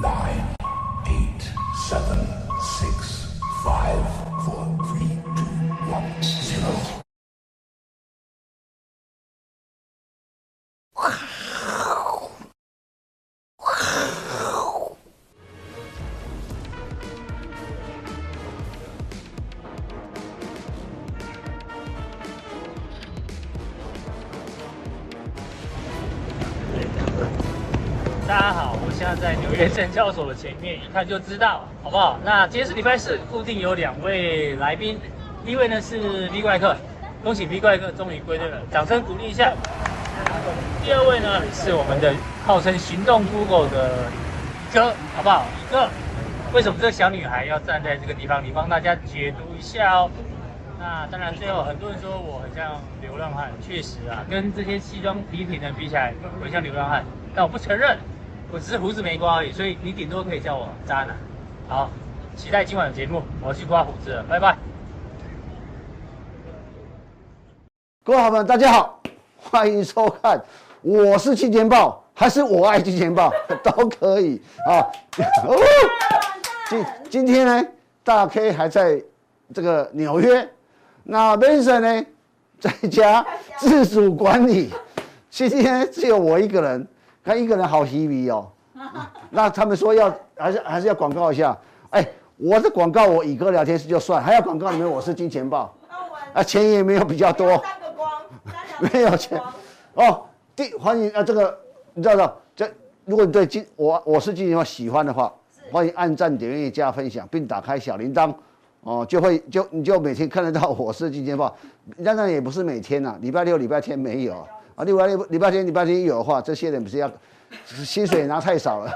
Why? 在在纽约证交所的前面，一看就知道，好不好？那今天是礼拜四，固定有两位来宾，第一位呢是 V 怪客，恭喜 V 怪客终于归队了，掌声鼓励一下。第二位呢是我们的号称行动 Google 的哥，好不好？哥，为什么这个小女孩要站在这个地方？你帮大家解读一下哦。那当然，最后很多人说我很像流浪汉，确实啊，跟这些西装笔挺的比起来，我像流浪汉，但我不承认。我只是胡子没刮而已，所以你顶多可以叫我渣男。好，期待今晚的节目，我要去刮胡子了，拜拜。各位好朋友，大家好，欢迎收看。我是金钱豹，还是我爱金钱豹都可以啊。今今天呢，大 K 还在这个纽约，那 Vincent 呢在家自主管理。今天只有我一个人。他一个人好稀微哦，那他们说要还是还是要广告一下，哎，我的广告我以哥聊天室就算，还要广告里面我是金钱豹，啊钱也没有比较多，没有钱，哦，第欢迎啊这个你知道的，这如果你对金我我是金钱豹喜欢的话，欢迎按赞点阅加分享并打开小铃铛，哦就会就你就每天看得到我是金钱豹，当然也不是每天呐、啊，礼拜六礼拜天没有。啊，礼拜六、礼拜天、礼拜天有的话，这些人不是要薪水拿太少了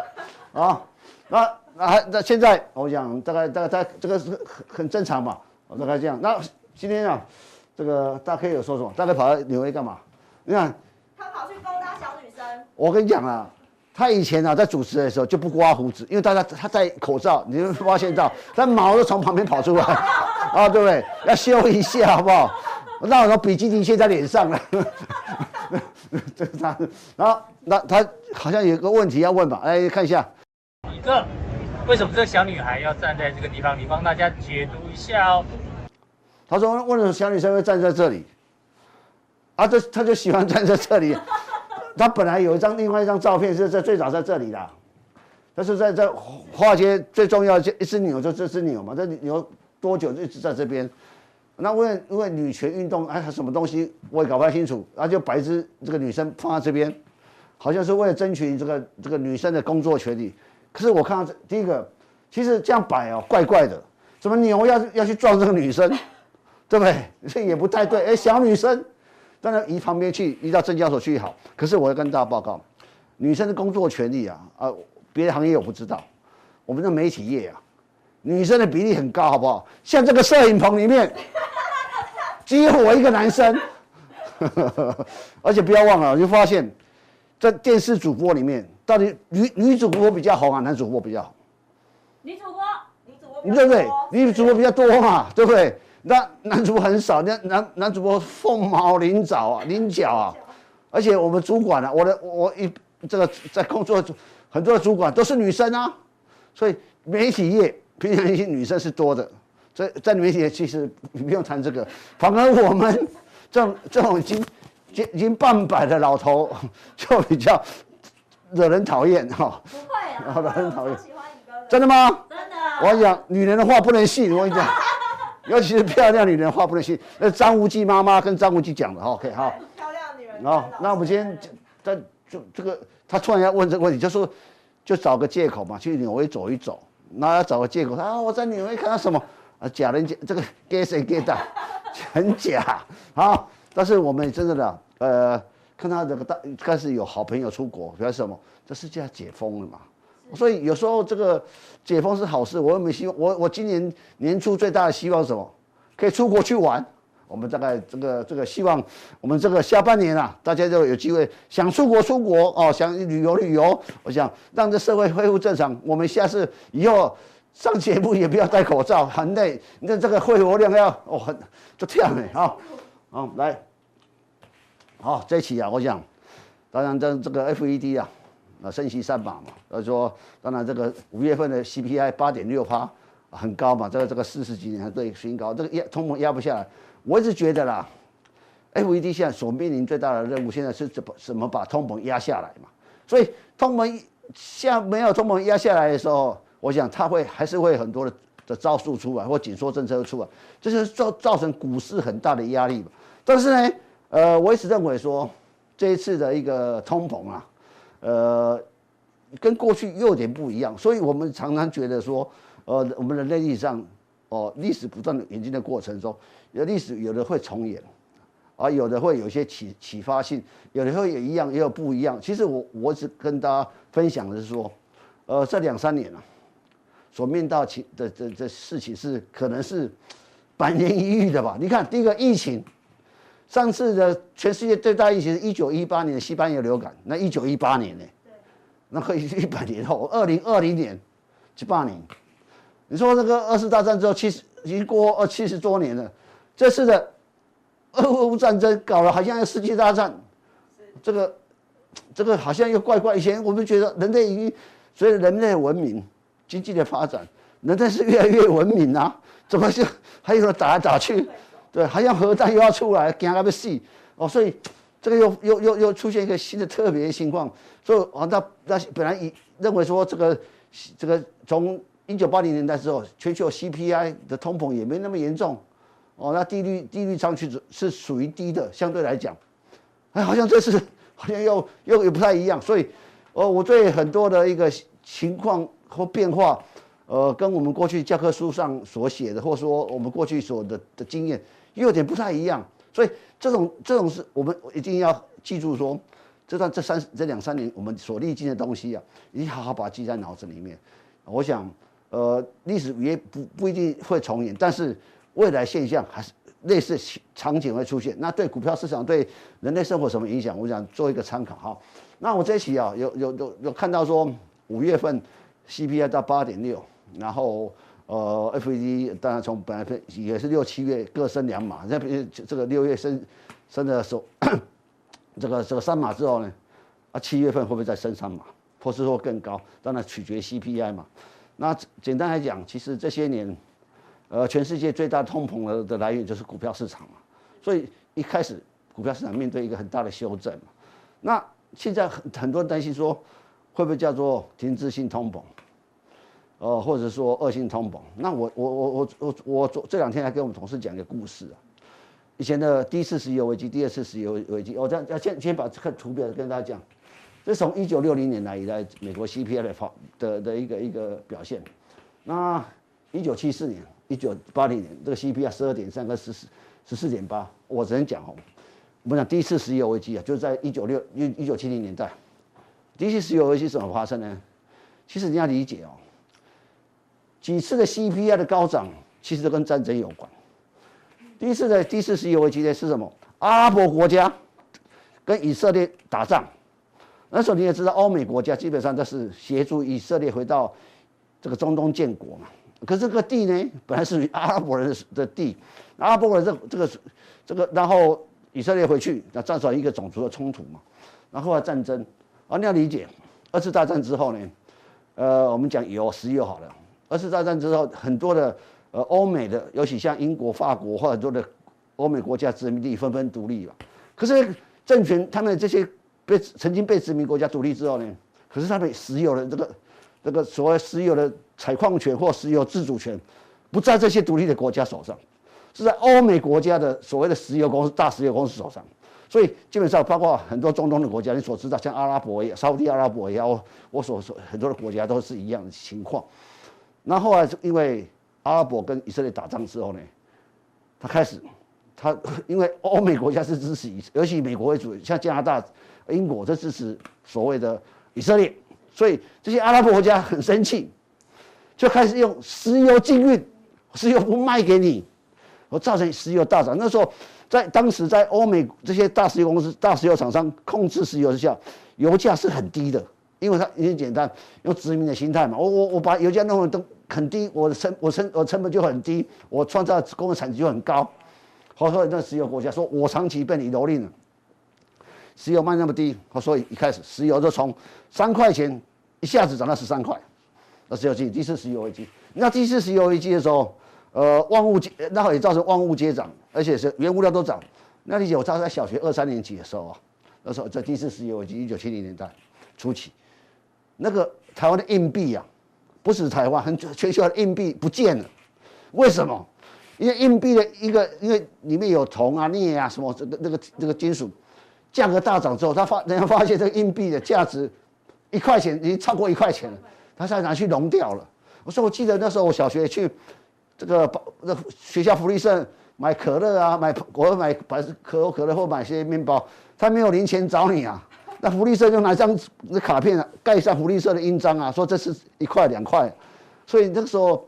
啊？那那还那现在我讲大概大概大概这个是很很正常嘛，大概这样。那今天啊，这个大 K 有说什么？大 K 跑到纽约干嘛？你看，他跑去勾搭小女生。我跟你讲啊，他以前啊在主持的时候就不刮胡子，因为大家他戴口罩，你会发现到他毛都从旁边跑出来啊，对不对？要修一下好不好？那我说比基尼贴在脸上了。这是他，然后那他好像有个问题要问吧？来看一下。宇哥，为什么这小女孩要站在这个地方？你帮大家解读一下哦。他说：“为什么小女生会站在这里？啊，这他就喜欢站在这里。他本来有一张另外一张照片是在最早在这里的，但是在在华尔街最重要的一只牛就这只牛嘛，这牛多久就一直在这边。”那为因为女权运动，还什么东西我也搞不太清楚，然后就把一只这个女生放在这边，好像是为了争取这个这个女生的工作权利。可是我看到这第一个，其实这样摆哦，怪怪的，怎么牛要要去撞这个女生，对不对？这也不太对。哎，小女生，当然移旁边去，移到证交所去好。可是我要跟大家报告，女生的工作权利啊，啊，别的行业我不知道，我们的媒体业啊。女生的比例很高，好不好？像这个摄影棚里面，只有我一个男生，而且不要忘了，我就发现，在电视主播里面，到底女女主播比较红啊，男主播比较好？女主播，女主播，对不对？女主播比较多嘛，对不对？那男主播很少，那男男主播凤毛麟角啊，麟角啊，而且我们主管啊，我的我一这个在工作很多的主管都是女生啊，所以媒体业。平常一些女生是多的，在在里面其实不用谈这个，反而我们这种这种已经已经半百的老头就比较惹人讨厌哈。不会啊，惹人讨厌。喜欢宇哥的。真的吗？真的。我跟你讲，女人的话不能信。我跟你讲，尤其是漂亮女人的话不能信。那张无忌妈妈跟张无忌讲的，OK 哈。漂亮女人。好，那我们今天在就这个，他突然要问这个问题，就说就找个借口嘛，去纽约走一走。那要找个借口，啊，我在纽约看到什么啊？假人假这个 get 谁 get 到，很假啊！但是我们真的的，呃，看到这个大开始有好朋友出国，表示什么？这世界要解封了嘛？所以有时候这个解封是好事。我又没希望，我我今年年初最大的希望是什么？可以出国去玩。我们大概这个这个希望，我们这个下半年啊，大家就有机会想出国出国哦，想旅游旅游。我想让这社会恢复正常。我们下次以后上节目也不要戴口罩，很累。你看这个肺活量要哦，很就这样哎啊，好来，好这期啊，我想当然这这个 FED 啊，那升息三把嘛，所以说当然这个五月份的 CPI 八点六趴很高嘛，这个这个四十几年最新高，这个压通膨压不下来。我一直觉得啦，FED 现在所面临最大的任务，现在是怎么怎么把通膨压下来嘛？所以通膨像没有通膨压下来的时候，我想它会还是会很多的的招数出来，或紧缩政策出来，这是造造成股市很大的压力嘛。但是呢，呃，我一直认为说这一次的一个通膨啊，呃，跟过去又有点不一样，所以我们常常觉得说，呃，我们人类历史上，哦，历史不断的演进的过程中，有历史有的会重演，啊，有的会有一些启启发性，有的会也一样，也有不一样。其实我我只跟大家分享的是说，呃，这两三年啊，所面到其的这这事情是可能是百年一遇的吧。你看，第一个疫情。上次的全世界最大疫情是一九一八年的西班牙流感，那一九一八年呢？对，那可以一百年后，二零二零年，七八年。你说这个二次大战之后七十已经过二七十多年了，这次的俄乌战争搞了好像要世界大战，这个这个好像又怪怪。以前我们觉得人类已经随着人类文明、经济的发展，人类是越来越文明啊，怎么就还有打来打去？对，好像核弹又要出来，惊那么细哦，所以这个又又又又出现一个新的特别情况，所以啊，那那本来以认为说这个这个从一九八零年代之后，全球 CPI 的通膨也没那么严重哦，那利率利率上去是属于低的，相对来讲，哎，好像这次 好像又又又不太一样，所以哦，我对很多的一个情况或变化，呃，跟我们过去教科书上所写的，或者说我们过去所的的经验。又有点不太一样，所以这种这种是我们一定要记住说，这段这三这两三年我们所历经的东西啊，一定好好把它记在脑子里面。我想，呃，历史也不不一定会重演，但是未来现象还是类似场景会出现。那对股票市场对人类生活什么影响？我想做一个参考哈。那我这期啊，有有有有看到说五月份 CPI 到八点六，然后。呃，FED 当然从本来也是六七月各升两码，那这个六月升升的时候，这个这个三码之后呢，啊七月份会不会再升三码，或是说更高？当然取决 CPI 嘛。那简单来讲，其实这些年，呃，全世界最大通膨的的来源就是股票市场嘛。所以一开始股票市场面对一个很大的修正嘛。那现在很很多人担心说，会不会叫做停滞性通膨？呃，或者说恶性通膨，那我我我我我我昨这两天还跟我们同事讲一个故事啊。以前的第一次石油危机，第二次石油危机，我这样要先先把这个图表跟大家讲。这从一九六零年来以来美国 CPI 的的的一个一个表现。那一九七四年、一九八零年，这个 CPI 十二点三跟十四十四点八，我只能讲哦，我们讲第一次石油危机啊，就是在一九六一一九七零年代，第一次石油危机怎么发生呢？其实你要理解哦。几次的 CPI 的高涨，其实都跟战争有关。第一次的第一次石油危机呢是什么？阿拉伯国家跟以色列打仗，那时候你也知道，欧美国家基本上都是协助以色列回到这个中东建国嘛。可是这个地呢，本来是阿拉伯人的地，阿拉伯人这这个这个，然后以色列回去，那造成一个种族的冲突嘛。然后后来战争，啊，你要理解，二次大战之后呢，呃，我们讲油石油好了。二次大战之后，很多的呃欧美的，尤其像英国、法国或很多的欧美国家殖民地纷纷独立了。可是政权他们这些被曾经被殖民国家独立之后呢，可是他们石油的这个这个所谓石油的采矿权或石油自主权，不在这些独立的国家手上，是在欧美国家的所谓的石油公司、大石油公司手上。所以基本上包括很多中东的国家，你所知道像阿拉伯也、沙乌地阿拉伯也，我我所说很多的国家都是一样的情况。那后来因为阿拉伯跟以色列打仗之后呢，他开始，他因为欧美国家是支持以，尤其以美国为主，像加拿大、英国都支持所谓的以色列，所以这些阿拉伯国家很生气，就开始用石油禁运，石油不卖给你，我造成石油大涨。那时候在当时在欧美这些大石油公司、大石油厂商控制石油之下，油价是很低的。因为它也很简单，用殖民的心态嘛，我我我把油价弄得都很低，我的成我成我成本就很低，我创造工业产值就很高。好，所以那石油国家说，我长期被你蹂躏了，石油卖那么低，所以一开始石油就从三块钱一下子涨到十三块，那石油危机，第一次石油危机。那第一次石油危机的时候，呃，万物皆，那也造成万物皆涨，而且是原物料都涨。那理解我，在小学二三年级的时候啊，那时候在第一次石油危机，一九七零年代初期，那个台湾的硬币啊，不止台湾，很全球的硬币不见了，为什么？因为硬币的一个，因为里面有铜啊、镍啊什么这个那个这个金属，价格大涨之后，他发人家发现这个硬币的价值一块钱已经超过一块钱了，他才拿去融掉了。我说我记得那时候我小学去这个那学校福利社买可乐啊，买我买百事可口可乐或买些面包，他没有零钱找你啊，那福利社就拿张那卡片啊盖上福利社的印章啊，说这是一块两块，所以那个时候。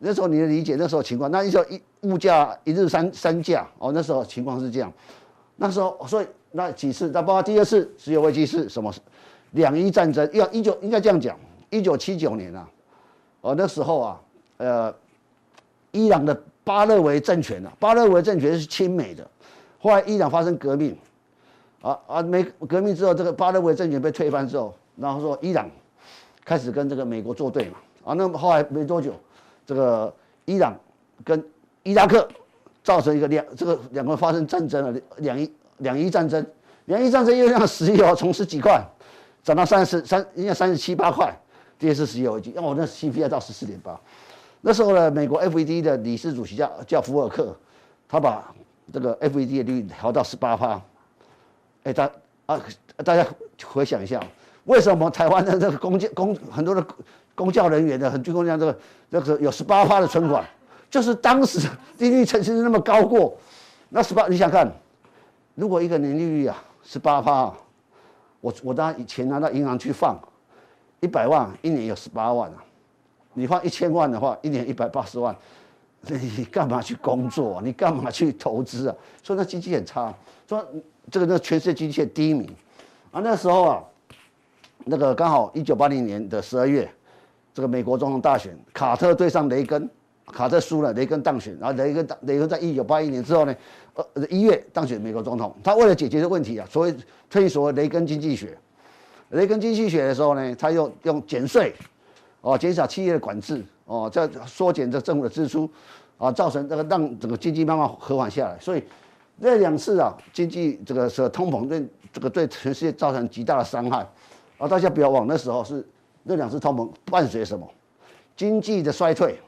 那时候你的理解，那时候情况，那时候一物价一日三三价哦，那时候情况是这样。那时候，所以那几次，那包括第二次石油危机是什么？两伊战争，要一九应该这样讲，一九七九年啊，哦那时候啊，呃，伊朗的巴勒维政权啊，巴勒维政权是亲美的，后来伊朗发生革命，啊啊，美革命之后，这个巴勒维政权被推翻之后，然后说伊朗开始跟这个美国作对嘛，啊，那么后来没多久。这个伊朗跟伊拉克造成一个两这个两个发生战争了，两伊两伊战争，两伊战争又让石油从十几块涨到三十三应该三十七八块，这也是石油危机。让我那 CPI 到十四点八，那时候呢，美国 FED 的理事主席叫叫福尔克，他把这个 FED 的利率调到十八趴。哎，大啊大家回想一下，为什么台湾的这个公教公很多的？公教人员的很军工这个那个有十八趴的存款，就是当时利率曾经是那么高过，那十八你想看，如果一个年利率啊十八趴，我我当以前拿到银行去放一百万，一年有十八万啊，你放一千万的话，一年一百八十万，你干嘛去工作啊？你干嘛去投资啊？所以那经济很差，说这个那全世界经济很低迷啊。那时候啊，那个刚好一九八零年的十二月。这个美国总统大选，卡特对上雷根，卡特输了，雷根当选。然后雷根当雷根在一九八一年之后呢，呃，一月当选美国总统。他为了解决这个问题啊，所谓推行所谓雷根经济学。雷根经济学的时候呢，他又用减税，哦，减少企业的管制，哦，再缩减这政府的支出，啊，造成这个让整个经济慢慢和缓下来。所以那两次啊，经济这个是通膨对这个对全世界造成极大的伤害。啊，大家不要忘，那时候是。那两次通膨伴随什么？经济的衰退，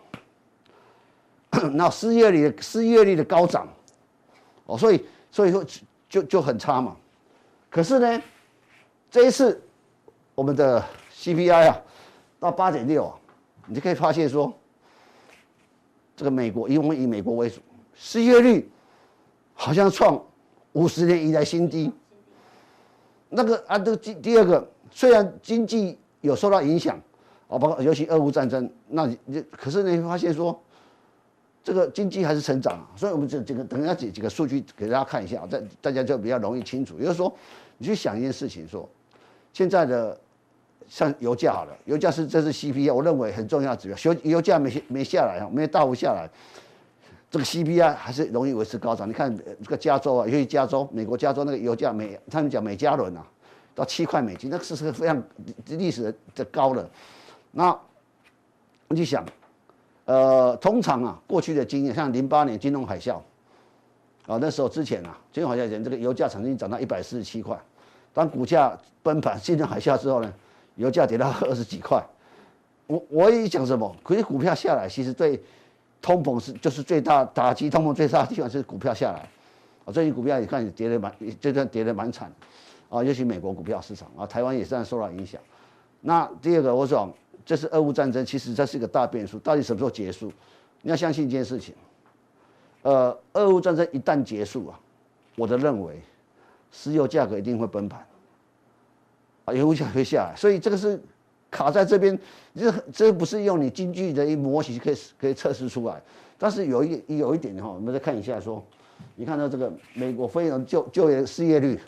那失业率失业率的高涨，哦，所以所以说就就很差嘛。可是呢，这一次我们的 CPI 啊到八点六啊，你就可以发现说，这个美国因为以美国为主，失业率好像创五十年以来新低。那个啊，这个第第二个，虽然经济。有受到影响，啊，包括尤其俄乌战争，那你可是你会发现说，这个经济还是成长啊，所以我们这这个等一下几几个数据给大家看一下，大大家就比较容易清楚。也就是说，你去想一件事情，说现在的像油价好了，油价是这是 CPI，我认为很重要的指标，油油价没没下来啊，没有大幅下来，这个 CPI 还是容易维持高涨。你看这个加州啊，尤其加州，美国加州那个油价每他们讲每加仑啊。到七块美金，那个是是个非常历史的高的。那你去想，呃，通常啊，过去的经验，像零八年金融海啸，啊，那时候之前啊，金融海啸前，这个油价曾经涨到一百四十七块，当股价崩盘，金融海啸之后呢，油价跌到二十几块。我我也讲什么？可是股票下来，其实对通膨是就是最大打击通膨最大的地方是股票下来。啊，最近股票你看也跌得蛮，这段跌得蛮惨。啊，尤其美国股票市场啊，台湾也算受到影响。那第二个，我想这是俄乌战争，其实这是一个大变数，到底什么时候结束？你要相信一件事情，呃，俄乌战争一旦结束啊，我的认为，石油价格一定会崩盘，啊，油价会下来。所以这个是卡在这边，这这不是用你经济的一模型可以可以测试出来。但是有一有一点哈，我们再看一下说，你看到这个美国非农就就业失业率。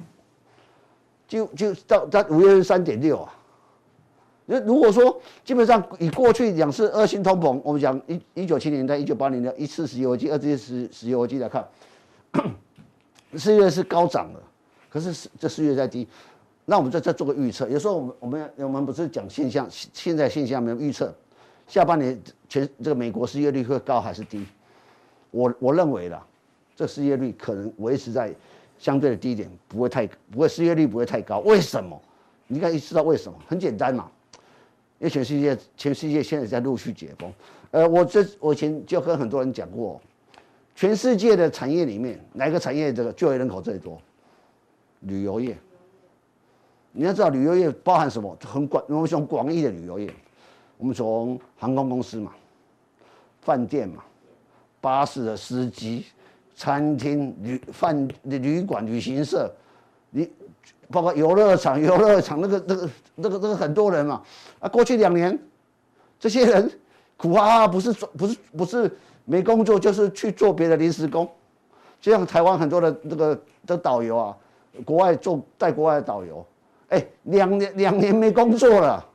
就就到到五月份三点六啊，那如果说基本上以过去两次恶性通膨，我们讲一一九七零年代、一九八零年一次石油危机、二次石石油危机来看，失业是高涨的，可是这失业在低，那我们再再做个预测。有时候我们我们我们不是讲现象，现在现象没有预测，下半年全这个美国失业率会高还是低？我我认为啦，这失业率可能维持在相对的低点，不会太不会失业率不会太高。为什么？你应该知道为什么？很简单嘛，因为全世界全世界现在在陆续解封。呃，我这我以前就跟很多人讲过，全世界的产业里面，哪个产业这个就业人口最多？旅游业。你要知道旅游业包含什么？很广，我们从广义的旅游业，我们从航空公司嘛，饭店嘛，巴士的司机，餐厅、旅饭旅馆、旅行社，你包括游乐场、游乐场那个那个那个那个很多人嘛。啊，过去两年，这些人。苦哈哈，不是做，不是不是没工作，就是去做别的临时工。就像台湾很多的那个的导游啊，国外做带国外的导游，哎，两年两年没工作了，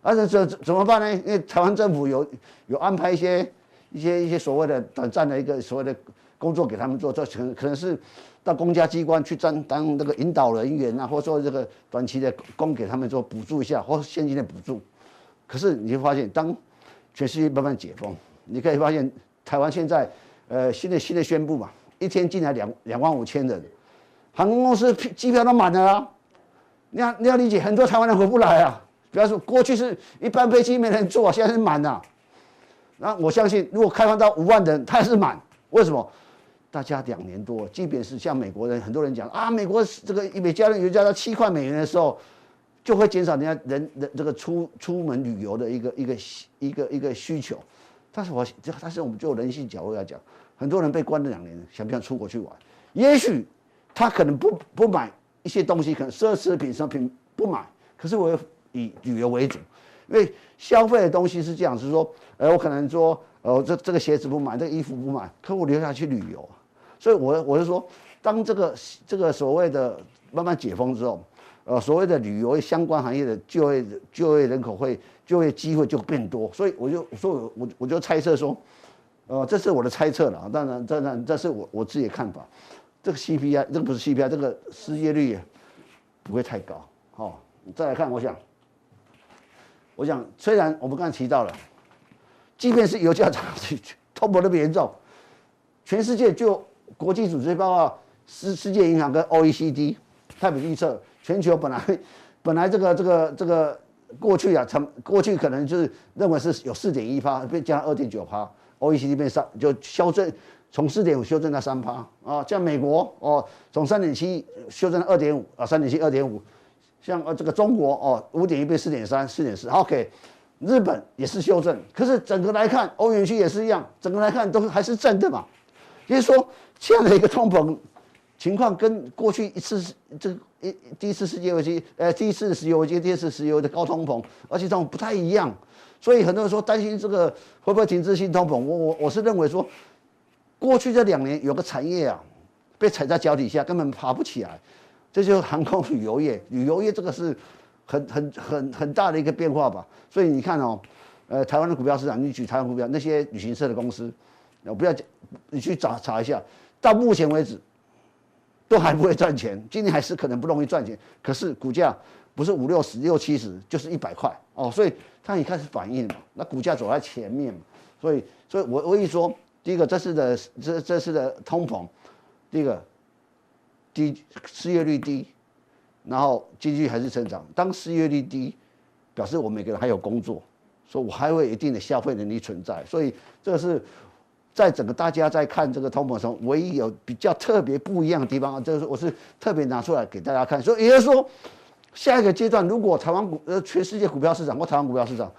而且这怎么办呢？因为台湾政府有有安排一些一些一些所谓的短暂的一个所谓的工作给他们做，这可能可能是到公家机关去当当那个引导人员啊，或者说这个短期的供给他们做补助一下，或现金的补助。可是你会发现当。全世界慢慢解封，你可以发现台湾现在，呃，新的新的宣布嘛，一天进来两两万五千人，航空公司机票都满了啊。你要你要理解，很多台湾人回不来啊。比方说，过去是一般飞机没人坐，现在是满了。那我相信，如果开放到五万人，它还是满。为什么？大家两年多，即便是像美国人，很多人讲啊，美国这个每家人油价到七块美元的时候。就会减少人家人人这个出出门旅游的一个一个一个一个需求，但是我这但是我们就人性角度来讲，很多人被关了两年，想不想出国去玩？也许他可能不不买一些东西，可能奢侈品商品不买，可是我要以旅游为主，因为消费的东西是这样，是说，呃，我可能说，呃，这这个鞋子不买，这个衣服不买，可我留下去旅游，所以我我是说，当这个这个所谓的慢慢解封之后。呃，所谓的旅游相关行业的就业就业人口会就业机会就变多，所以我就所以我我就猜测说，呃，这是我的猜测了，当然当然这是我我自己的看法，这个 CPI 这个不是 CPI，这个失业率不会太高。好、哦，再来看，我想，我想虽然我们刚才提到了，即便是油价涨，通膨那么严重，全世界就国际组织包括世世界银行跟 OECD，他们预测。全球本来 本来这个这个这个过去啊，成过去可能就是认为是有四点一趴，变降二点九趴，OECD 变三就修正，从四点五修正到三趴啊，像美国哦，从三点七修正到二点五啊，三点七二点五，像呃这个中国哦，五点一变四点三四点四，OK，日本也是修正，可是整个来看，欧元区也是一样，整个来看都还是正的嘛，也就是说这样的一个通膨。情况跟过去一次这一第一次世界危机，呃，第一次石油危机，第二次石油的高通膨，而且这种不太一样，所以很多人说担心这个会不会停滞性通膨。我我我是认为说，过去这两年有个产业啊，被踩在脚底下，根本爬不起来，这就是航空旅游业。旅游业这个是很很很很大的一个变化吧。所以你看哦，呃，台湾的股票市场，你举台湾股票那些旅行社的公司，我不要讲，你去找查一下，到目前为止。都还不会赚钱，今年还是可能不容易赚钱。可是股价不是五六十、六七十，就是一百块哦，所以它已经开始反应嘛。那股价走在前面嘛，所以，所以我我一说，第一个这次的这这次的通膨，第一个低失业率低，然后经济还是成长。当失业率低，表示我每个人还有工作，所以我还会有一定的消费能力存在。所以这是。在整个大家在看这个通膨中，唯一有比较特别不一样的地方，就是我是特别拿出来给大家看。所以也就是说，下一个阶段，如果台湾股呃全世界股票市场或台湾股票市场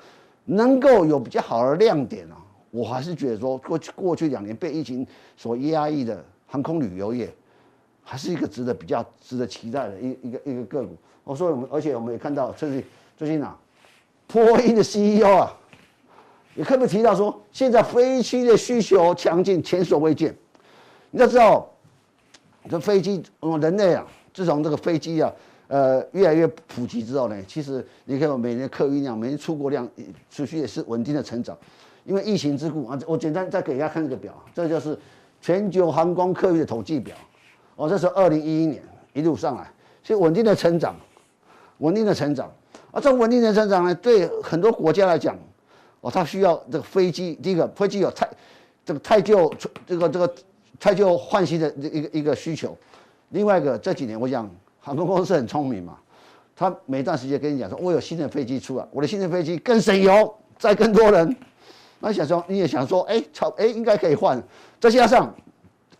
能够有比较好的亮点啊，我还是觉得说过去过去两年被疫情所压抑的航空旅游业，还是一个值得比较值得期待的一一个一个个股。我说我们而且我们也看到最近最近啊，波音的 CEO 啊。也可不可以提到说，现在飞机的需求强劲，前所未见。你要知道，这飞机，我嗯，人类啊，自从这个飞机啊，呃，越来越普及之后呢，其实你看，我每年客运量、每年出国量，持续也是稳定的成长。因为疫情之故啊，我简单再给大家看这个表，这就是全球航空客运的统计表。哦，这是二零一一年，一路上来，是稳定的成长，稳定的成长。而这稳定的成长呢，对很多国家来讲，哦，它需要这个飞机，第一个飞机有太这个太旧这个这个太旧换新的一个一个需求。另外一个这几年我讲航空公司很聪明嘛，他每段时间跟你讲说，我有新的飞机出来，我的新的飞机更省油，载更多人。那想说你也想说，哎，超哎应该可以换。再加上，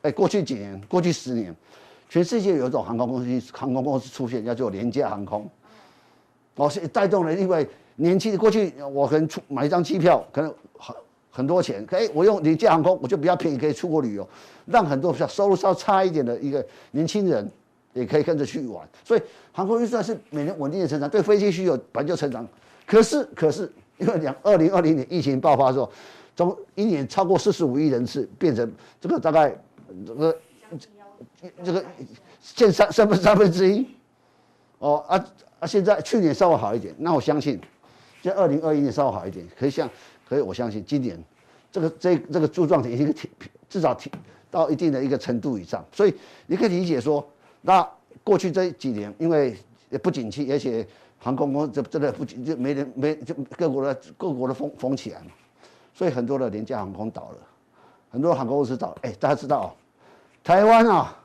哎过去几年，过去十年，全世界有一种航空公司航空公司出现，叫做廉价航空。哦，是带动了，因为年轻的过去，我可能出买一张机票，可能很很多钱，可以我用廉价航空，我就比较便宜，可以出国旅游，让很多比较收入稍差一点的一个年轻人也可以跟着去玩。所以航空预算是每年稳定的成长，对飞机需求本来就成长。可是可是，因为两二零二零年疫情爆发的时候，从一年超过四十五亿人次变成这个大概这个这个现三三分三分之一，哦啊。啊，现在去年稍微好一点，那我相信，在二零二一年稍微好一点，可以像，可以我相信今年，这个这这个柱状体已经提至少提到一定的一个程度以上，所以你可以理解说，那过去这几年因为也不景气，而且航空公司这真的不景，就没人没就各国的各国的封封起来嘛，所以很多的廉价航空倒了，很多航空公司倒了，哎，大家知道哦，台湾啊，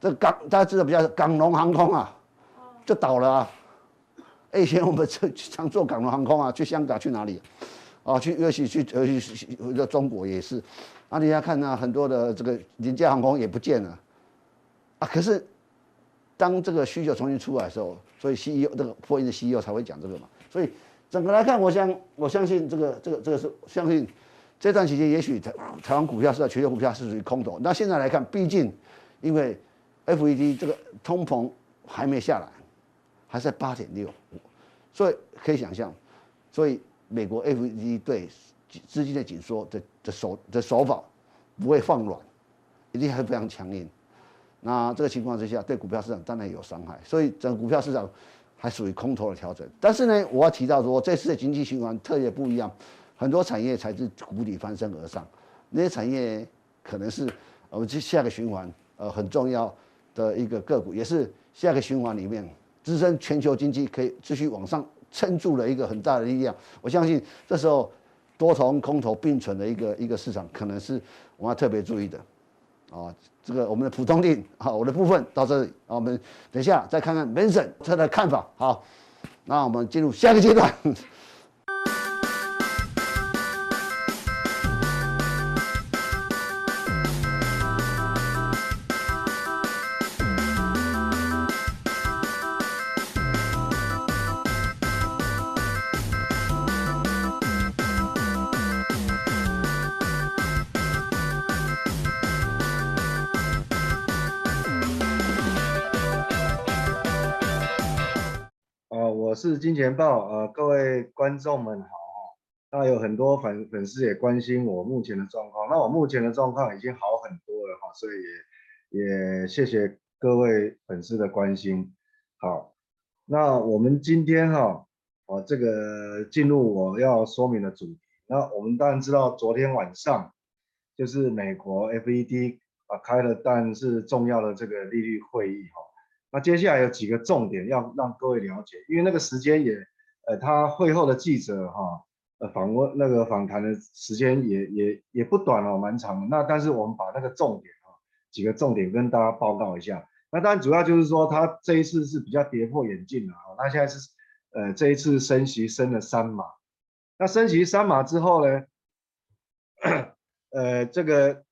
这港大家知道比较港龙航空啊，就倒了啊。以前我们常常坐港龙航空啊，去香港去哪里？啊，去尤其去呃去中国也是，啊，你要看啊，很多的这个廉价航空也不见了，啊，可是当这个需求重新出来的时候，所以 CEO 这个波音的 CEO 才会讲这个嘛。所以整个来看，我相我相信这个这个这个是相信这段期间，也许台台湾股票是在全球股票是属于空头。那现在来看，毕竟因为 FED 这个通膨还没下来。还在八点六，所以可以想象，所以美国 FED 对资金的紧缩的的手的手法不会放软，一定还非常强硬。那这个情况之下，对股票市场当然有伤害，所以整个股票市场还属于空头的调整。但是呢，我要提到说，这次的经济循环特别不一样，很多产业才是谷底翻身而上，那些产业可能是我们这下个循环呃很重要的一个个股，也是下个循环里面。支撑全球经济可以继续往上撑住了一个很大的力量，我相信这时候多头空头并存的一个一个市场，可能是我们要特别注意的，啊，这个我们的普通定，好，我的部分到这里，啊，我们等一下再看看 manson 他的看法，好，那我们进入下一个阶段。金钱豹，呃，各位观众们好哈。那有很多粉粉丝也关心我目前的状况，那我目前的状况已经好很多了哈，所以也也谢谢各位粉丝的关心。好，那我们今天哈，啊，这个进入我要说明的主题。那我们当然知道，昨天晚上就是美国 FED 啊开了，但是重要的这个利率会议哈。那接下来有几个重点要让各位了解，因为那个时间也，呃，他会后的记者哈，呃，访问那个访谈的时间也也也不短哦，蛮长的。那但是我们把那个重点啊，几个重点跟大家报告一下。那当然主要就是说，他这一次是比较跌破眼镜了啊。他现在是，呃，这一次升息升了三码。那升息三码之后呢，呃，这个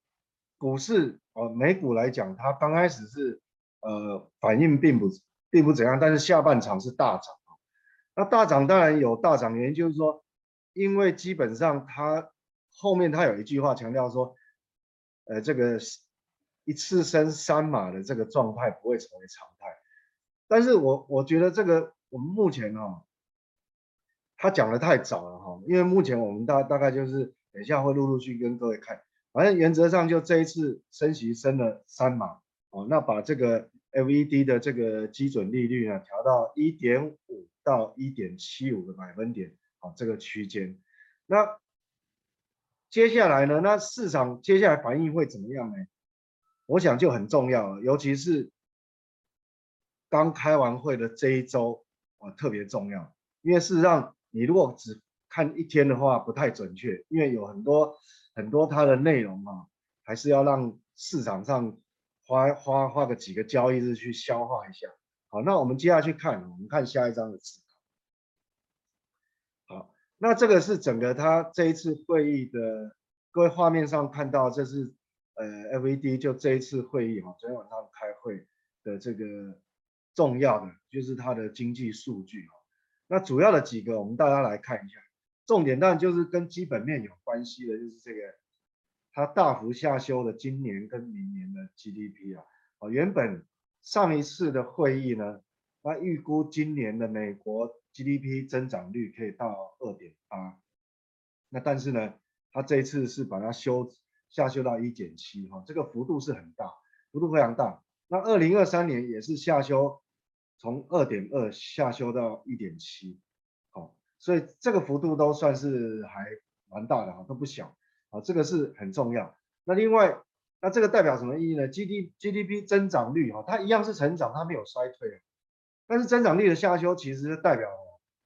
股市哦，美股来讲，它刚开始是。呃，反应并不并不怎样，但是下半场是大涨。那大涨当然有大涨原因，就是说，因为基本上他后面他有一句话强调说，呃，这个一次升三码的这个状态不会成为常态。但是我我觉得这个我们目前哈，他讲的太早了哈，因为目前我们大大概就是等一下会陆陆续续跟各位看，反正原则上就这一次升息升了三码，哦，那把这个。FED 的这个基准利率呢，调到一点五到一点七五个百分点，好，这个区间。那接下来呢？那市场接下来反应会怎么样呢？我想就很重要了，尤其是刚开完会的这一周啊特别重要，因为事实上你如果只看一天的话不太准确，因为有很多很多它的内容啊，还是要让市场上花花花个几个交易日去消化一下。好，那我们接下去看，我们看下一张的字。好，那这个是整个他这一次会议的，各位画面上看到，这是呃 FED 就这一次会议哈，昨天晚上开会的这个重要的就是它的经济数据哈。那主要的几个，我们大家来看一下，重点当然就是跟基本面有关系的，就是这个它大幅下修的今年跟明年的 GDP 啊，哦，原本。上一次的会议呢，他预估今年的美国 GDP 增长率可以到二点八，那但是呢，他这一次是把它修下修到一点七，哈，这个幅度是很大，幅度非常大。那二零二三年也是下修，从二点二下修到一点七，好，所以这个幅度都算是还蛮大的哈，都不小，这个是很重要。那另外。那这个代表什么意义呢？G D G D P 增长率哈，它一样是成长，它没有衰退，但是增长率的下修，其实代表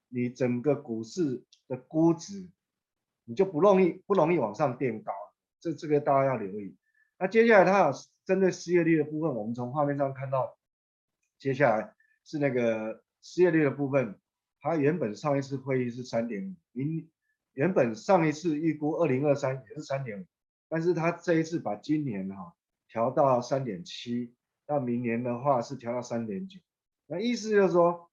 你整个股市的估值，你就不容易不容易往上垫高，这这个大家要留意。那接下来它针对失业率的部分，我们从画面上看到，接下来是那个失业率的部分，它原本上一次会议是三点五，原原本上一次预估二零二三也是三点五。但是他这一次把今年哈调到三点七，到明年的话是调到三点九，那意思就是说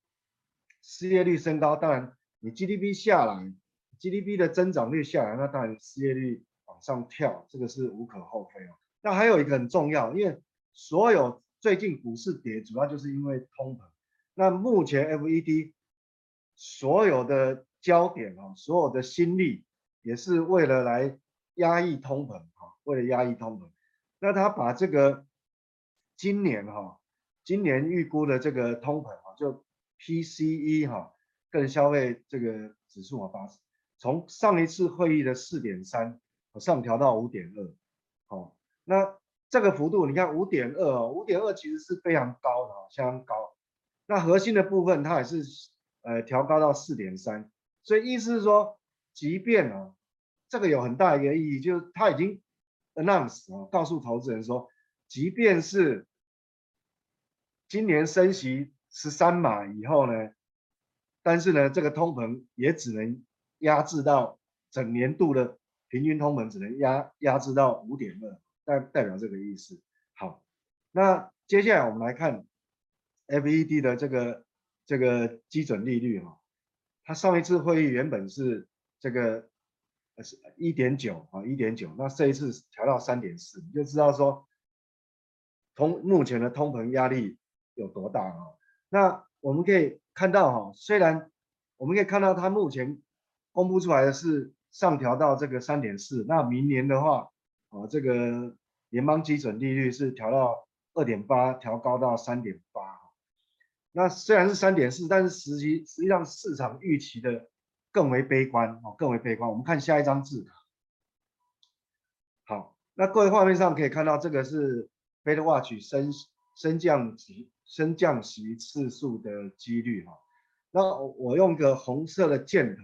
失业率升高，当然你 GDP 下来，GDP 的增长率下来，那当然失业率往上跳，这个是无可厚非哦。那还有一个很重要，因为所有最近股市跌，主要就是因为通膨。那目前 FED 所有的焦点啊，所有的心力也是为了来。压抑通膨哈，为了压抑通膨，那他把这个今年哈，今年预估的这个通膨哈，就 PCE 哈，个人消费这个指数啊，八十从上一次会议的四点三上调到五点二，好，那这个幅度你看五点二哦，五点二其实是非常高的啊，相当高。那核心的部分它也是呃调高到四点三，所以意思是说，即便啊。这个有很大一个意义，就是他已经 announce 啊，告诉投资人说，即便是今年升息十三码以后呢，但是呢，这个通膨也只能压制到整年度的平均通膨只能压压制到五点二，代代表这个意思。好，那接下来我们来看 FED 的这个这个基准利率哈，他上一次会议原本是这个。是一点九啊，一点九，那这一次调到三点四，你就知道说，通目前的通膨压力有多大啊？那我们可以看到哈，虽然我们可以看到它目前公布出来的是上调到这个三点四，那明年的话，啊，这个联邦基准利率是调到二点八，调高到三点八。那虽然是三点四，但是实际实际上市场预期的。更为悲观哦，更为悲观。我们看下一张字。好，那各位画面上可以看到，这个是 Fed Watch 升升降级升降息次数的几率哈。那我用个红色的箭头，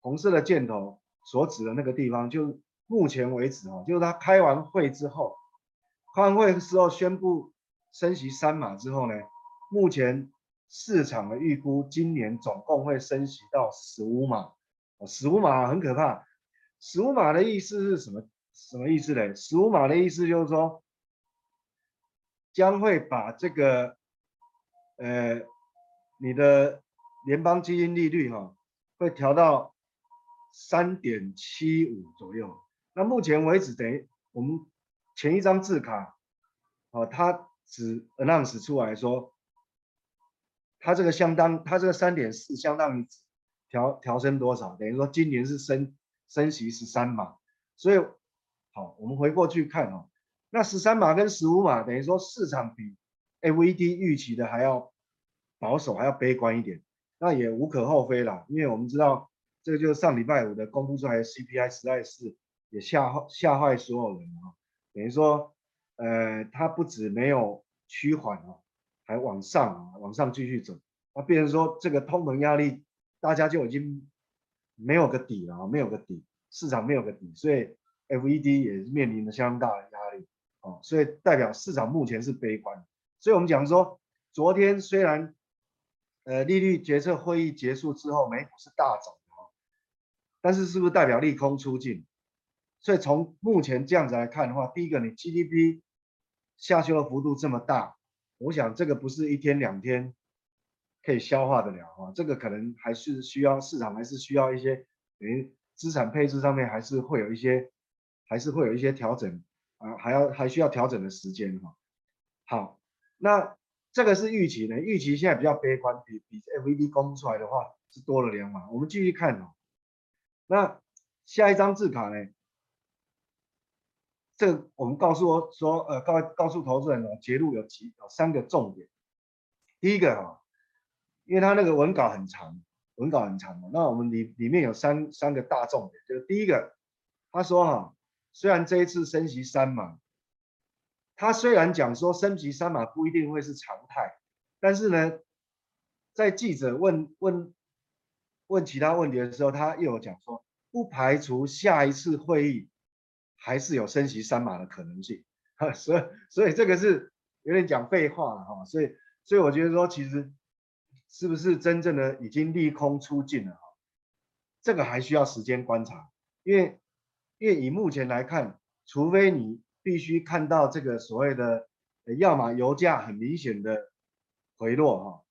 红色的箭头所指的那个地方，就目前为止哈，就是他开完会之后，开完会的时候宣布升息三码之后呢，目前。市场的预估，今年总共会升息到十五码，十五码很可怕。十五码的意思是什么？什么意思呢？十五码的意思就是说，将会把这个，呃，你的联邦基金利率哈，会调到三点七五左右。那目前为止，等于我们前一张字卡，哦，它只 announce 出来说。它这个相当，它这个三点四相当于调调升多少？等于说今年是升升息十三码，所以好，我们回过去看哦，那十三码跟十五码等于说市场比 FED 预期的还要保守，还要悲观一点，那也无可厚非啦，因为我们知道这个就是上礼拜五的公布出来的 CPI 实在是也吓吓坏所有人啊，等于说呃它不止没有趋缓哦。还往上往上继续走，那变成说这个通膨压力，大家就已经没有个底了啊，没有个底，市场没有个底，所以 FED 也面临着相当大的压力啊，所以代表市场目前是悲观，所以我们讲说，昨天虽然呃利率决策会议结束之后，美股是大涨的，但是是不是代表利空出尽？所以从目前这样子来看的话，第一个，你 GDP 下修的幅度这么大，我想这个不是一天两天可以消化得了啊，这个可能还是需要市场还是需要一些，等于资产配置上面还是会有一些，还是会有一些调整啊，还要还需要调整的时间哈。好，那这个是预期呢，预期现在比较悲观，比比 FED 公布出来的话是多了两码。我们继续看哦，那下一张字卡呢？这个我们告诉我说，呃，告告诉投资人呢，结论有几有三个重点。第一个哈，因为他那个文稿很长，文稿很长嘛，那我们里里面有三三个大重点，就是第一个，他说哈，虽然这一次升级三码，他虽然讲说升级三码不一定会是常态，但是呢，在记者问问问其他问题的时候，他又有讲说，不排除下一次会议。还是有升息三码的可能性，哈，所以所以这个是有点讲废话了哈，所以所以我觉得说，其实是不是真正的已经利空出尽了哈，这个还需要时间观察，因为因为以目前来看，除非你必须看到这个所谓的，要么油价很明显的回落哈，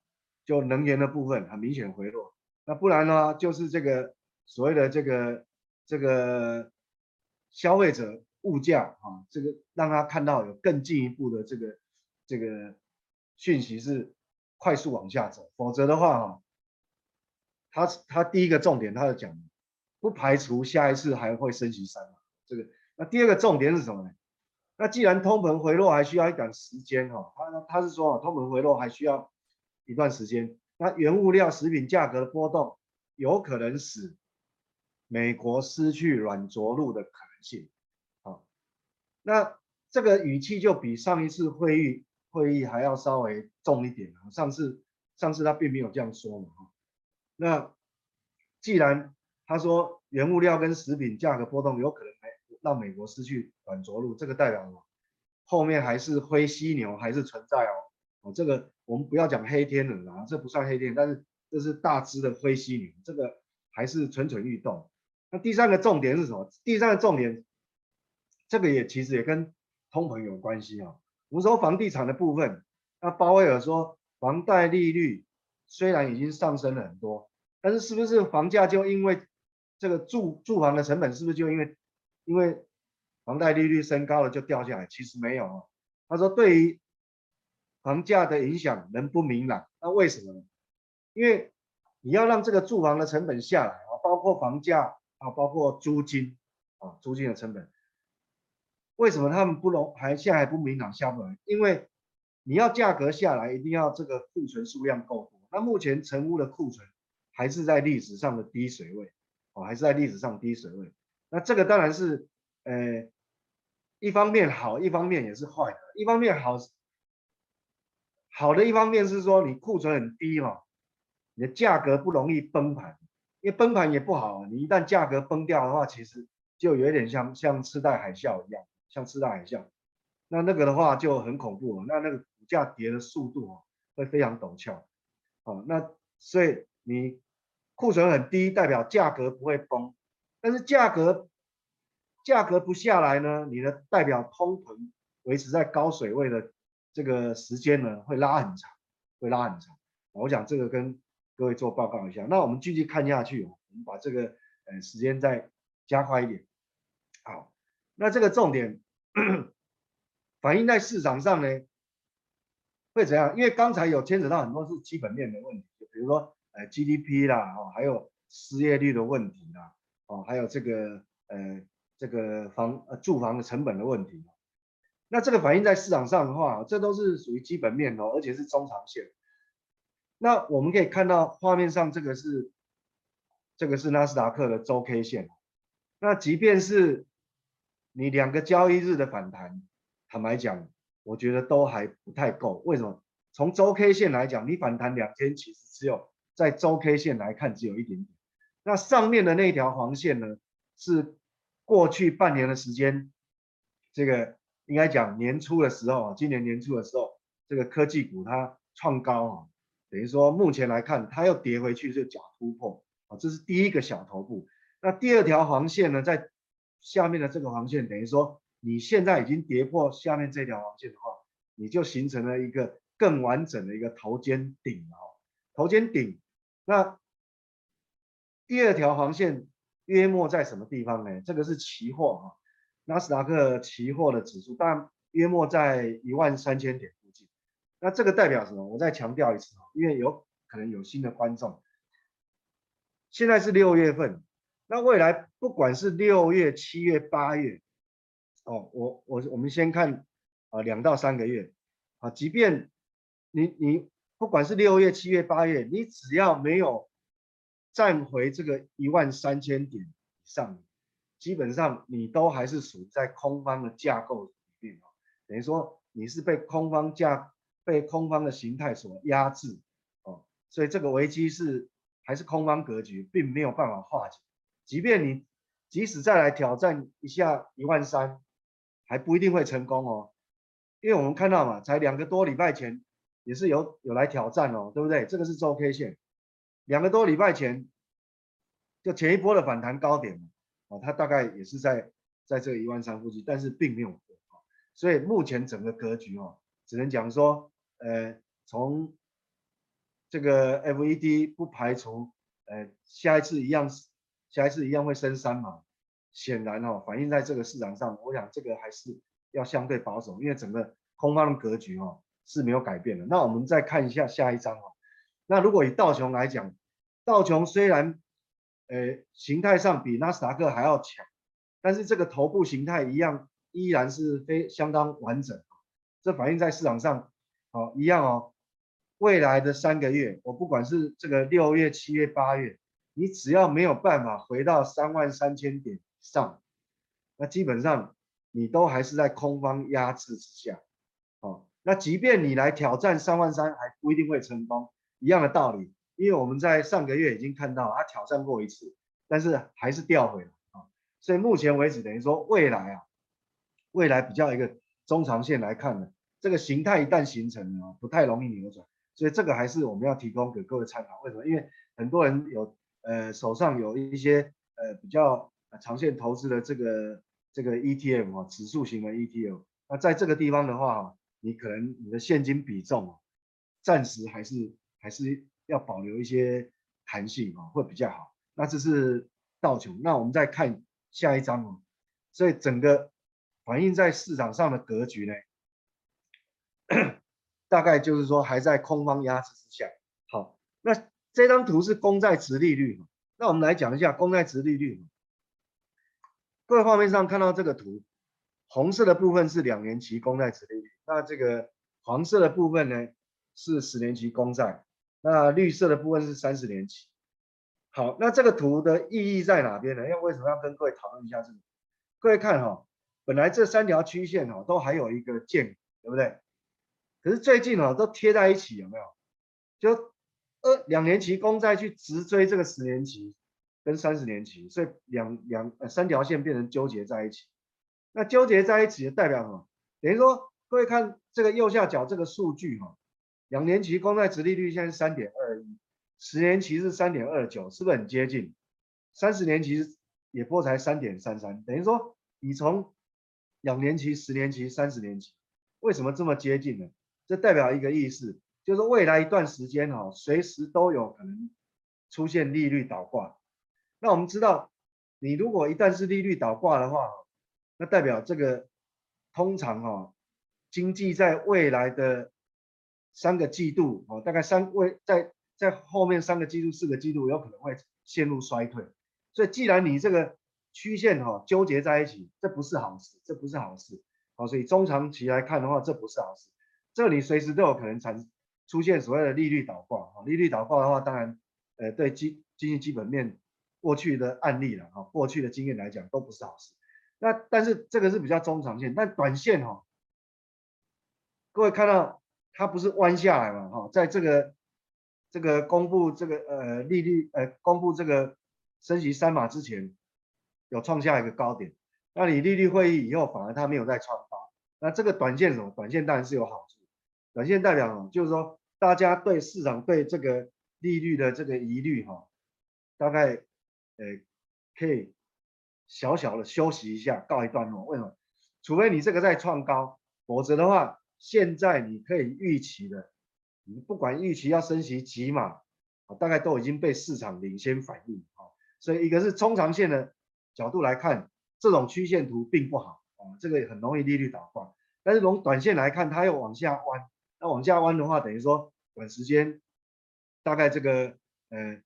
就能源的部分很明显回落，那不然呢，就是这个所谓的这个这个。消费者物价啊，这个让他看到有更进一步的这个这个讯息是快速往下走，否则的话哈，他他第一个重点他就讲，不排除下一次还会升息三码，这个。那第二个重点是什么呢？那既然通膨回落还需要一段时间哈，他他是说通膨回落还需要一段时间，那原物料食品价格的波动有可能使美国失去软着陆的可能性，好，那这个语气就比上一次会议会议还要稍微重一点。上次上次他并没有这样说嘛，那既然他说原物料跟食品价格波动有可能让美国失去软着陆，这个代表什么？后面还是灰犀牛还是存在哦，哦，这个我们不要讲黑天鹅啊，这不算黑天鹅，但是这是大只的灰犀牛，这个还是蠢蠢欲动。第三个重点是什么？第三个重点，这个也其实也跟通膨有关系啊。我们说房地产的部分，那鲍威尔说，房贷利率虽然已经上升了很多，但是是不是房价就因为这个住住房的成本是不是就因为因为房贷利率升高了就掉下来？其实没有啊。他说，对于房价的影响仍不明朗。那为什么呢？因为你要让这个住房的成本下来啊，包括房价。啊，包括租金啊，租金的成本，为什么他们不能还现在还不明朗下不来？因为你要价格下来，一定要这个库存数量够多。那目前成屋的库存还是在历史上的低水位，哦，还是在历史上低水位。那这个当然是，呃，一方面好，一方面也是坏的。一方面好，好的一方面是说你库存很低嘛，你的价格不容易崩盘。因为崩盘也不好，你一旦价格崩掉的话，其实就有点像像次贷海啸一样，像次贷海啸，那那个的话就很恐怖了，那那个股价跌的速度啊会非常陡峭，啊，那所以你库存很低，代表价格不会崩，但是价格价格不下来呢，你的代表通膨维持在高水位的这个时间呢会拉很长，会拉很长，我想这个跟。各位做报告一下，那我们继续看下去，我们把这个呃时间再加快一点。好，那这个重点反映在市场上呢，会怎样？因为刚才有牵扯到很多是基本面的问题，比如说呃 GDP 啦，哦，还有失业率的问题啦，哦，还有这个呃这个房呃住房的成本的问题。那这个反映在市场上的话，这都是属于基本面哦，而且是中长线。那我们可以看到画面上这个是，这个是纳斯达克的周 K 线。那即便是你两个交易日的反弹，坦白讲，我觉得都还不太够。为什么？从周 K 线来讲，你反弹两天，其实只有在周 K 线来看只有一点点。那上面的那条黄线呢，是过去半年的时间，这个应该讲年初的时候，今年年初的时候，这个科技股它创高啊，等于说目前来看，它又跌回去，就假突破啊，这是第一个小头部。那第二条黄线呢，在下面的这个黄线，等于说你现在已经跌破下面这条黄线的话，你就形成了一个更完整的一个头肩顶啊，头肩顶。那第二条黄线约莫在什么地方呢？这个是期货啊，纳斯达克期货的指数，但约莫在一万三千点。那这个代表什么？我再强调一次哦，因为有可能有新的观众。现在是六月份。那未来不管是六月、七月、八月，哦，我我我们先看啊两到三个月啊，即便你你不管是六月、七月、八月，你只要没有站回这个一万三千点以上，基本上你都还是属于在空方的架构里面啊，等于说你是被空方架被空方的形态所压制哦，所以这个危机是还是空方格局，并没有办法化解。即便你即使再来挑战一下一万三，还不一定会成功哦，因为我们看到嘛，才两个多礼拜前也是有有来挑战哦，对不对？这个是周 K 线，两个多礼拜前就前一波的反弹高点哦，它大概也是在在这个一万三附近，但是并没有，所以目前整个格局哦，只能讲说，呃，从这个 FED 不排除呃下一次一样。下一次一样会升三嘛？显然哦，反映在这个市场上，我想这个还是要相对保守，因为整个空方的格局哦是没有改变的。那我们再看一下下一张哦。那如果以道琼来讲，道琼虽然呃形态上比纳斯达克还要强，但是这个头部形态一样依然是非相当完整。这反映在市场上哦一样哦。未来的三个月，我不管是这个六月、七月、八月。你只要没有办法回到三万三千点上，那基本上你都还是在空方压制之下。哦，那即便你来挑战三万三，还不一定会成功。一样的道理，因为我们在上个月已经看到他挑战过一次，但是还是掉回来啊。所以目前为止，等于说未来啊，未来比较一个中长线来看呢，这个形态一旦形成了，不太容易扭转。所以这个还是我们要提供给各位参考。为什么？因为很多人有。呃，手上有一些呃比较长线投资的这个这个 ETF 啊，指数型的 ETF，那在这个地方的话，你可能你的现金比重啊，暂时还是还是要保留一些弹性啊，会比较好。那这是道琼，那我们再看下一张哦。所以整个反映在市场上的格局呢，大概就是说还在空方压制之下。好，那。这张图是公债殖利率，那我们来讲一下公债殖利率。各位画面上看到这个图，红色的部分是两年期公债殖利率，那这个黄色的部分呢是十年期公债，那绿色的部分是三十年期。好，那这个图的意义在哪边呢？因为什么要跟各位讨论一下这个？各位看哈，本来这三条曲线哈都还有一个间，对不对？可是最近哦都贴在一起，有没有？就呃，两年期公债去直追这个十年期跟三十年期，所以两两呃三条线变成纠结在一起。那纠结在一起代表什么？等于说，各位看这个右下角这个数据哈，两年期公债殖利率现在是三点二一，十年期是三点二九，是不是很接近？三十年期也不过才三点三三，等于说你从两年期、十年期、三十年期，为什么这么接近呢？这代表一个意思。就是未来一段时间哈，随时都有可能出现利率倒挂。那我们知道，你如果一旦是利率倒挂的话，那代表这个通常哈，经济在未来的三个季度哦，大概三位在在后面三个季度、四个季度有可能会陷入衰退。所以既然你这个曲线哈纠结在一起，这不是好事，这不是好事。好，所以中长期来看的话，这不是好事。这里随时都有可能产。出现所谓的利率倒挂，哈，利率倒挂的话，当然，呃，对经经济基本面过去的案例了，哈，过去的经验来讲都不是好事。那但是这个是比较中长线，但短线哈，各位看到它不是弯下来嘛，哈，在这个这个公布这个呃利率呃公布这个升级三码之前，有创下一个高点。那你利率会议以后，反而它没有再创高。那这个短线什么？短线当然是有好处。短线代表什么？就是说大家对市场对这个利率的这个疑虑哈，大概呃可以小小的休息一下，告一段落。为什么？除非你这个在创高，否则的话。现在你可以预期的，你不管预期要升息几码，啊，大概都已经被市场领先反应啊，所以一个是中长线的角度来看，这种曲线图并不好啊，这个很容易利率倒挂。但是从短线来看，它又往下弯，那往下弯的话，等于说短时间大概这个呃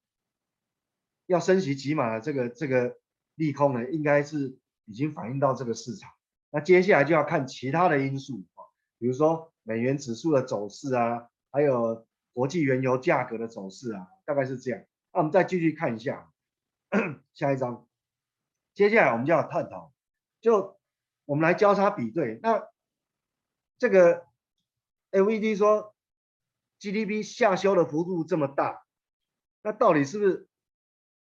要升息几码的这个这个利空呢，应该是已经反映到这个市场。那接下来就要看其他的因素啊。比如说美元指数的走势啊，还有国际原油价格的走势啊，大概是这样。那我们再继续看一下 下一张。接下来我们就要探讨，就我们来交叉比对。那这个 FED 说 GDP 下修的幅度这么大，那到底是不是，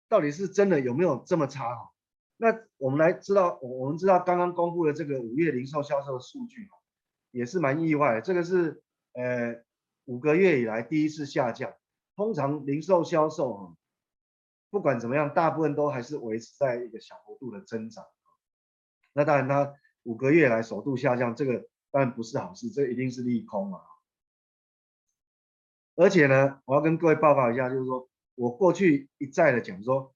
到底是真的有没有这么差？那我们来知道，我们知道刚刚公布的这个五月零售销售的数据。也是蛮意外的，这个是呃五个月以来第一次下降。通常零售销售哈，不管怎么样，大部分都还是维持在一个小幅度的增长。那当然，它五个月来首度下降，这个但不是好事，这一定是利空嘛。而且呢，我要跟各位报告一下，就是说我过去一再的讲说，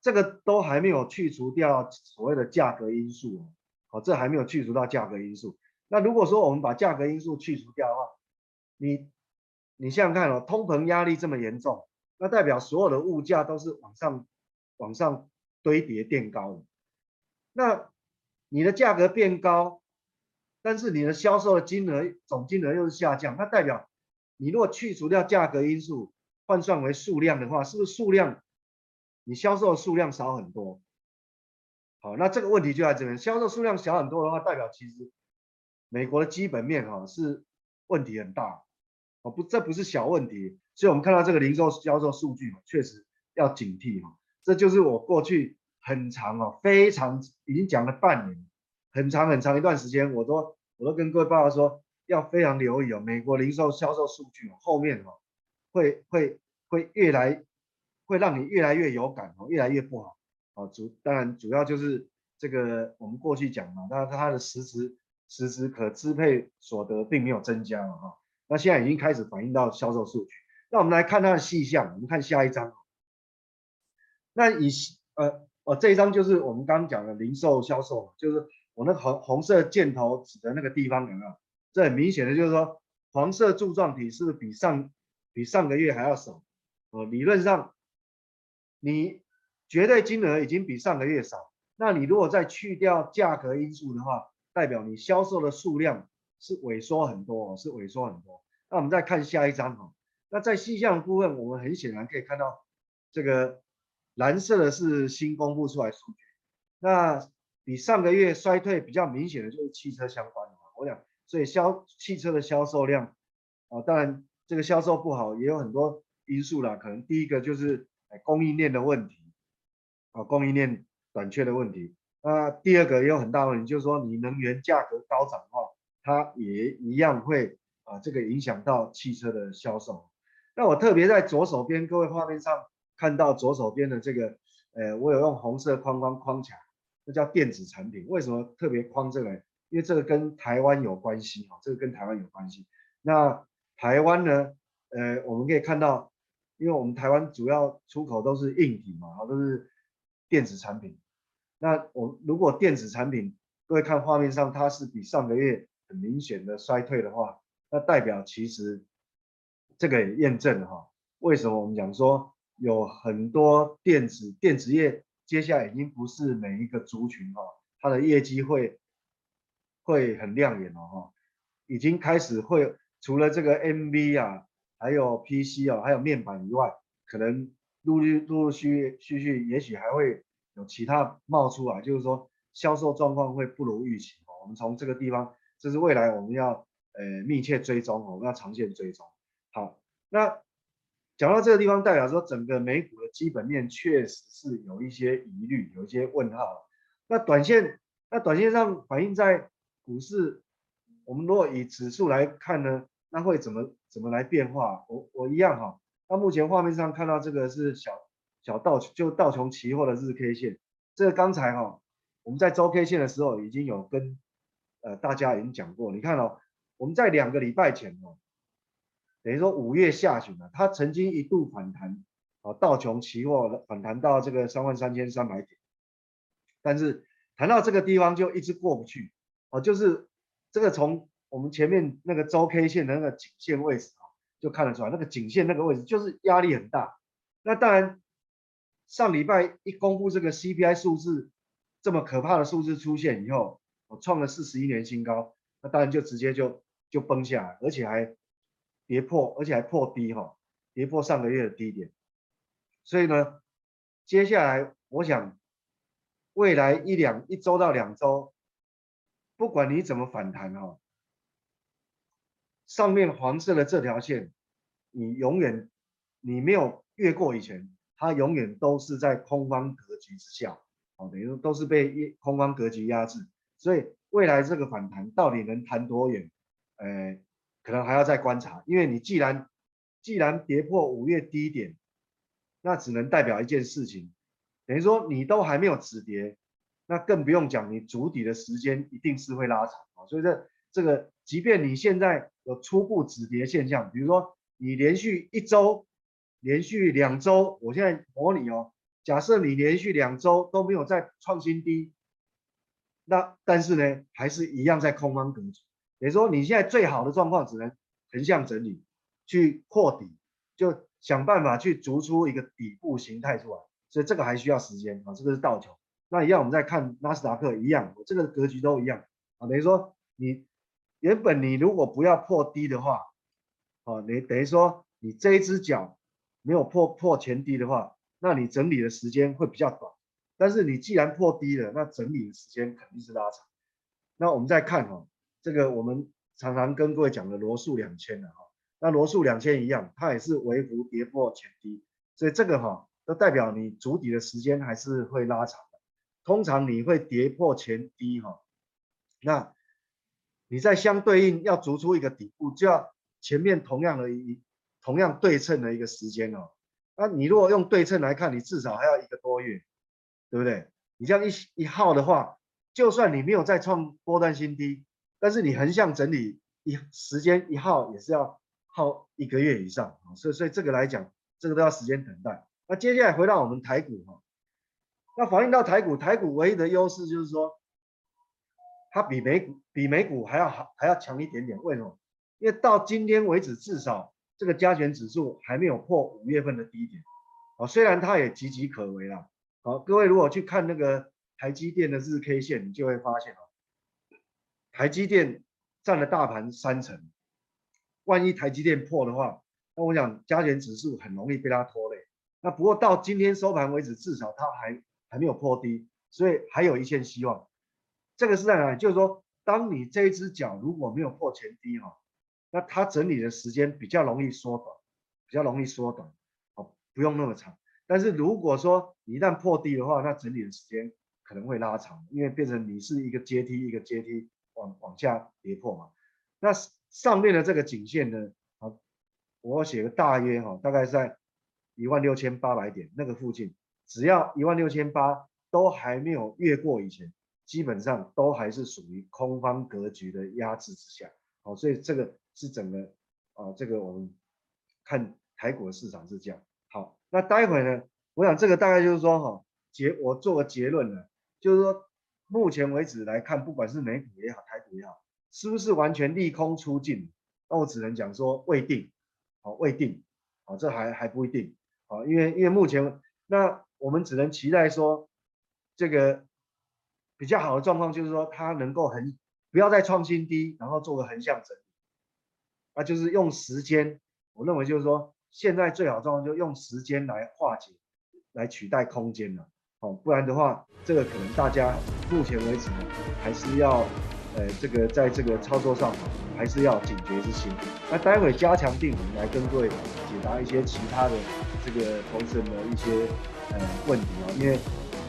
这个都还没有去除掉所谓的价格因素哦，好，这还没有去除到价格因素。那如果说我们把价格因素去除掉的话，你你想想看哦，通膨压力这么严重，那代表所有的物价都是往上往上堆叠垫高的。那你的价格变高，但是你的销售的金额总金额又是下降，那代表你如果去除掉价格因素，换算为数量的话，是不是数量你销售的数量少很多？好，那这个问题就在这边，销售数量小很多的话，代表其实。美国的基本面哈是问题很大，哦不，这不是小问题，所以我们看到这个零售销售数据确实要警惕哈，这就是我过去很长哦，非常已经讲了半年，很长很长一段时间，我都我都跟各位报告说要非常留意哦，美国零售销售数据哦后面哦会会会越来会让你越来越有感哦，越来越不好哦，主当然主要就是这个我们过去讲嘛，那它的实质。实质可支配所得并没有增加了哈，那现在已经开始反映到销售数据。那我们来看它的细项，我们看下一张。那以呃呃这一张就是我们刚刚讲的零售销售，就是我那红红色箭头指的那个地方有没有？这很明显的就是说，黄色柱状体是不是比上比上个月还要少？哦，理论上你绝对金额已经比上个月少，那你如果再去掉价格因素的话。代表你销售的数量是萎缩很多，是萎缩很多。那我们再看下一张哈，那在细项部分，我们很显然可以看到，这个蓝色的是新公布出来数据，那比上个月衰退比较明显的就是汽车相关的嘛。我想，所以销汽车的销售量啊，当然这个销售不好也有很多因素啦，可能第一个就是供应链的问题啊，供应链短缺的问题。那第二个也有很大问题，就是说你能源价格高涨的话，它也一样会啊这个影响到汽车的销售。那我特别在左手边，各位画面上看到左手边的这个，呃，我有用红色框框框起来，这叫电子产品。为什么特别框这个？因为这个跟台湾有关系啊，这个跟台湾有关系。那台湾呢，呃，我们可以看到，因为我们台湾主要出口都是硬体嘛，都是电子产品。那我如果电子产品，各位看画面上它是比上个月很明显的衰退的话，那代表其实这个也验证了哈，为什么我们讲说有很多电子电子业接下来已经不是每一个族群哈，它的业绩会会很亮眼了哈，已经开始会除了这个 M V 啊，还有 PC 啊，还有面板以外，可能陆陆陆陆续续续也许还会。有其他冒出来，就是说销售状况会不如预期哦。我们从这个地方，这是未来我们要呃密切追踪哦，我们要长线追踪。好，那讲到这个地方，代表说整个美股的基本面确实是有一些疑虑，有一些问号。那短线，那短线上反映在股市，我们如果以指数来看呢，那会怎么怎么来变化？我我一样哈。那目前画面上看到这个是小小道就道琼期货的日 K 线，这个刚才哈我们在周 K 线的时候已经有跟呃大家已经讲过，你看哦，我们在两个礼拜前哦，等于说五月下旬啊，它曾经一度反弹，啊道琼期货反弹到这个三万三千三百点，但是谈到这个地方就一直过不去，哦，就是这个从我们前面那个周 K 线的那个颈线位置啊。就看得出来，那个颈线那个位置就是压力很大。那当然，上礼拜一公布这个 CPI 数字这么可怕的数字出现以后，我创了四十一年新高，那当然就直接就就崩下来，而且还跌破，而且还破低哈，跌破上个月的低点。所以呢，接下来我想未来一两一周到两周，不管你怎么反弹哈。上面黄色的这条线，你永远你没有越过以前，它永远都是在空方格局之下，哦，等于都是被空方格局压制。所以未来这个反弹到底能弹多远？呃，可能还要再观察。因为你既然既然跌破五月低点，那只能代表一件事情，等于说你都还没有止跌，那更不用讲你筑底的时间一定是会拉长啊。所以这这个，即便你现在。有初步止跌现象，比如说你连续一周、连续两周，我现在模拟哦，假设你连续两周都没有再创新低，那但是呢，还是一样在空方格局。也就是说，你现在最好的状况只能横向整理，去破底，就想办法去逐出一个底部形态出来。所以这个还需要时间啊，这个是道琼。那一样，我们再看纳斯达克一样，这个格局都一样啊，等于说你。原本你如果不要破低的话，啊，你等于说你这一只脚没有破破前低的话，那你整理的时间会比较短。但是你既然破低了，那整理的时间肯定是拉长。那我们再看哈，这个我们常常跟各位讲的罗素两千的哈，那罗素两千一样，它也是微幅跌破前低，所以这个哈都代表你筑底的时间还是会拉长的。通常你会跌破前低哈，那。你在相对应要筑出一个底部，就要前面同样的一同样对称的一个时间哦。那你如果用对称来看，你至少还要一个多月，对不对？你这样一一耗的话，就算你没有再创波段新低，但是你横向整理一时间一耗也是要耗一个月以上啊。所以所以这个来讲，这个都要时间等待。那接下来回到我们台股哈，那反映到台股，台股唯一的优势就是说。它比美股比美股还要好，还要强一点点。为什么？因为到今天为止，至少这个加权指数还没有破五月份的低点。啊，虽然它也岌岌可危了。好，各位如果去看那个台积电的日 K 线，你就会发现哦，台积电占了大盘三成。万一台积电破的话，那我想加权指数很容易被它拖累。那不过到今天收盘为止，至少它还还没有破低，所以还有一线希望。这个是在哪里？就是说，当你这一只脚如果没有破前低哈，那它整理的时间比较容易缩短，比较容易缩短，哦，不用那么长。但是如果说你一旦破低的话，那整理的时间可能会拉长，因为变成你是一个阶梯一个阶梯往往下跌破嘛。那上面的这个颈线呢，啊，我写个大约哈，大概在一万六千八百点那个附近，只要一万六千八都还没有越过以前。基本上都还是属于空方格局的压制之下，好，所以这个是整个啊，这个我们看台股的市场是这样。好，那待会呢，我想这个大概就是说哈，结我做个结论呢，就是说目前为止来看，不管是美股也好，台股也好，是不是完全利空出尽？那我只能讲说未定，好，未定，好，这还还不一定，好，因为因为目前那我们只能期待说这个。比较好的状况就是说，它能够横，不要再创新低，然后做个横向整理，那就是用时间。我认为就是说，现在最好状况就用时间来化解，来取代空间了。哦，不然的话，这个可能大家目前为止呢，还是要呃，这个在这个操作上还是要警觉之心。那待会加强定，我们来跟各位解答一些其他的这个投资人的一些呃问题啊，因为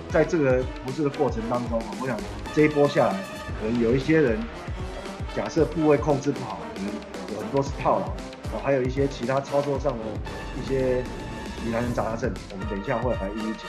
在这个投资的过程当中啊，我想这一波下来，可能有一些人假设部位控制不好，可能有很多是套牢，哦，还有一些其他操作上的一些疑难杂症，我们等一下会来一一解。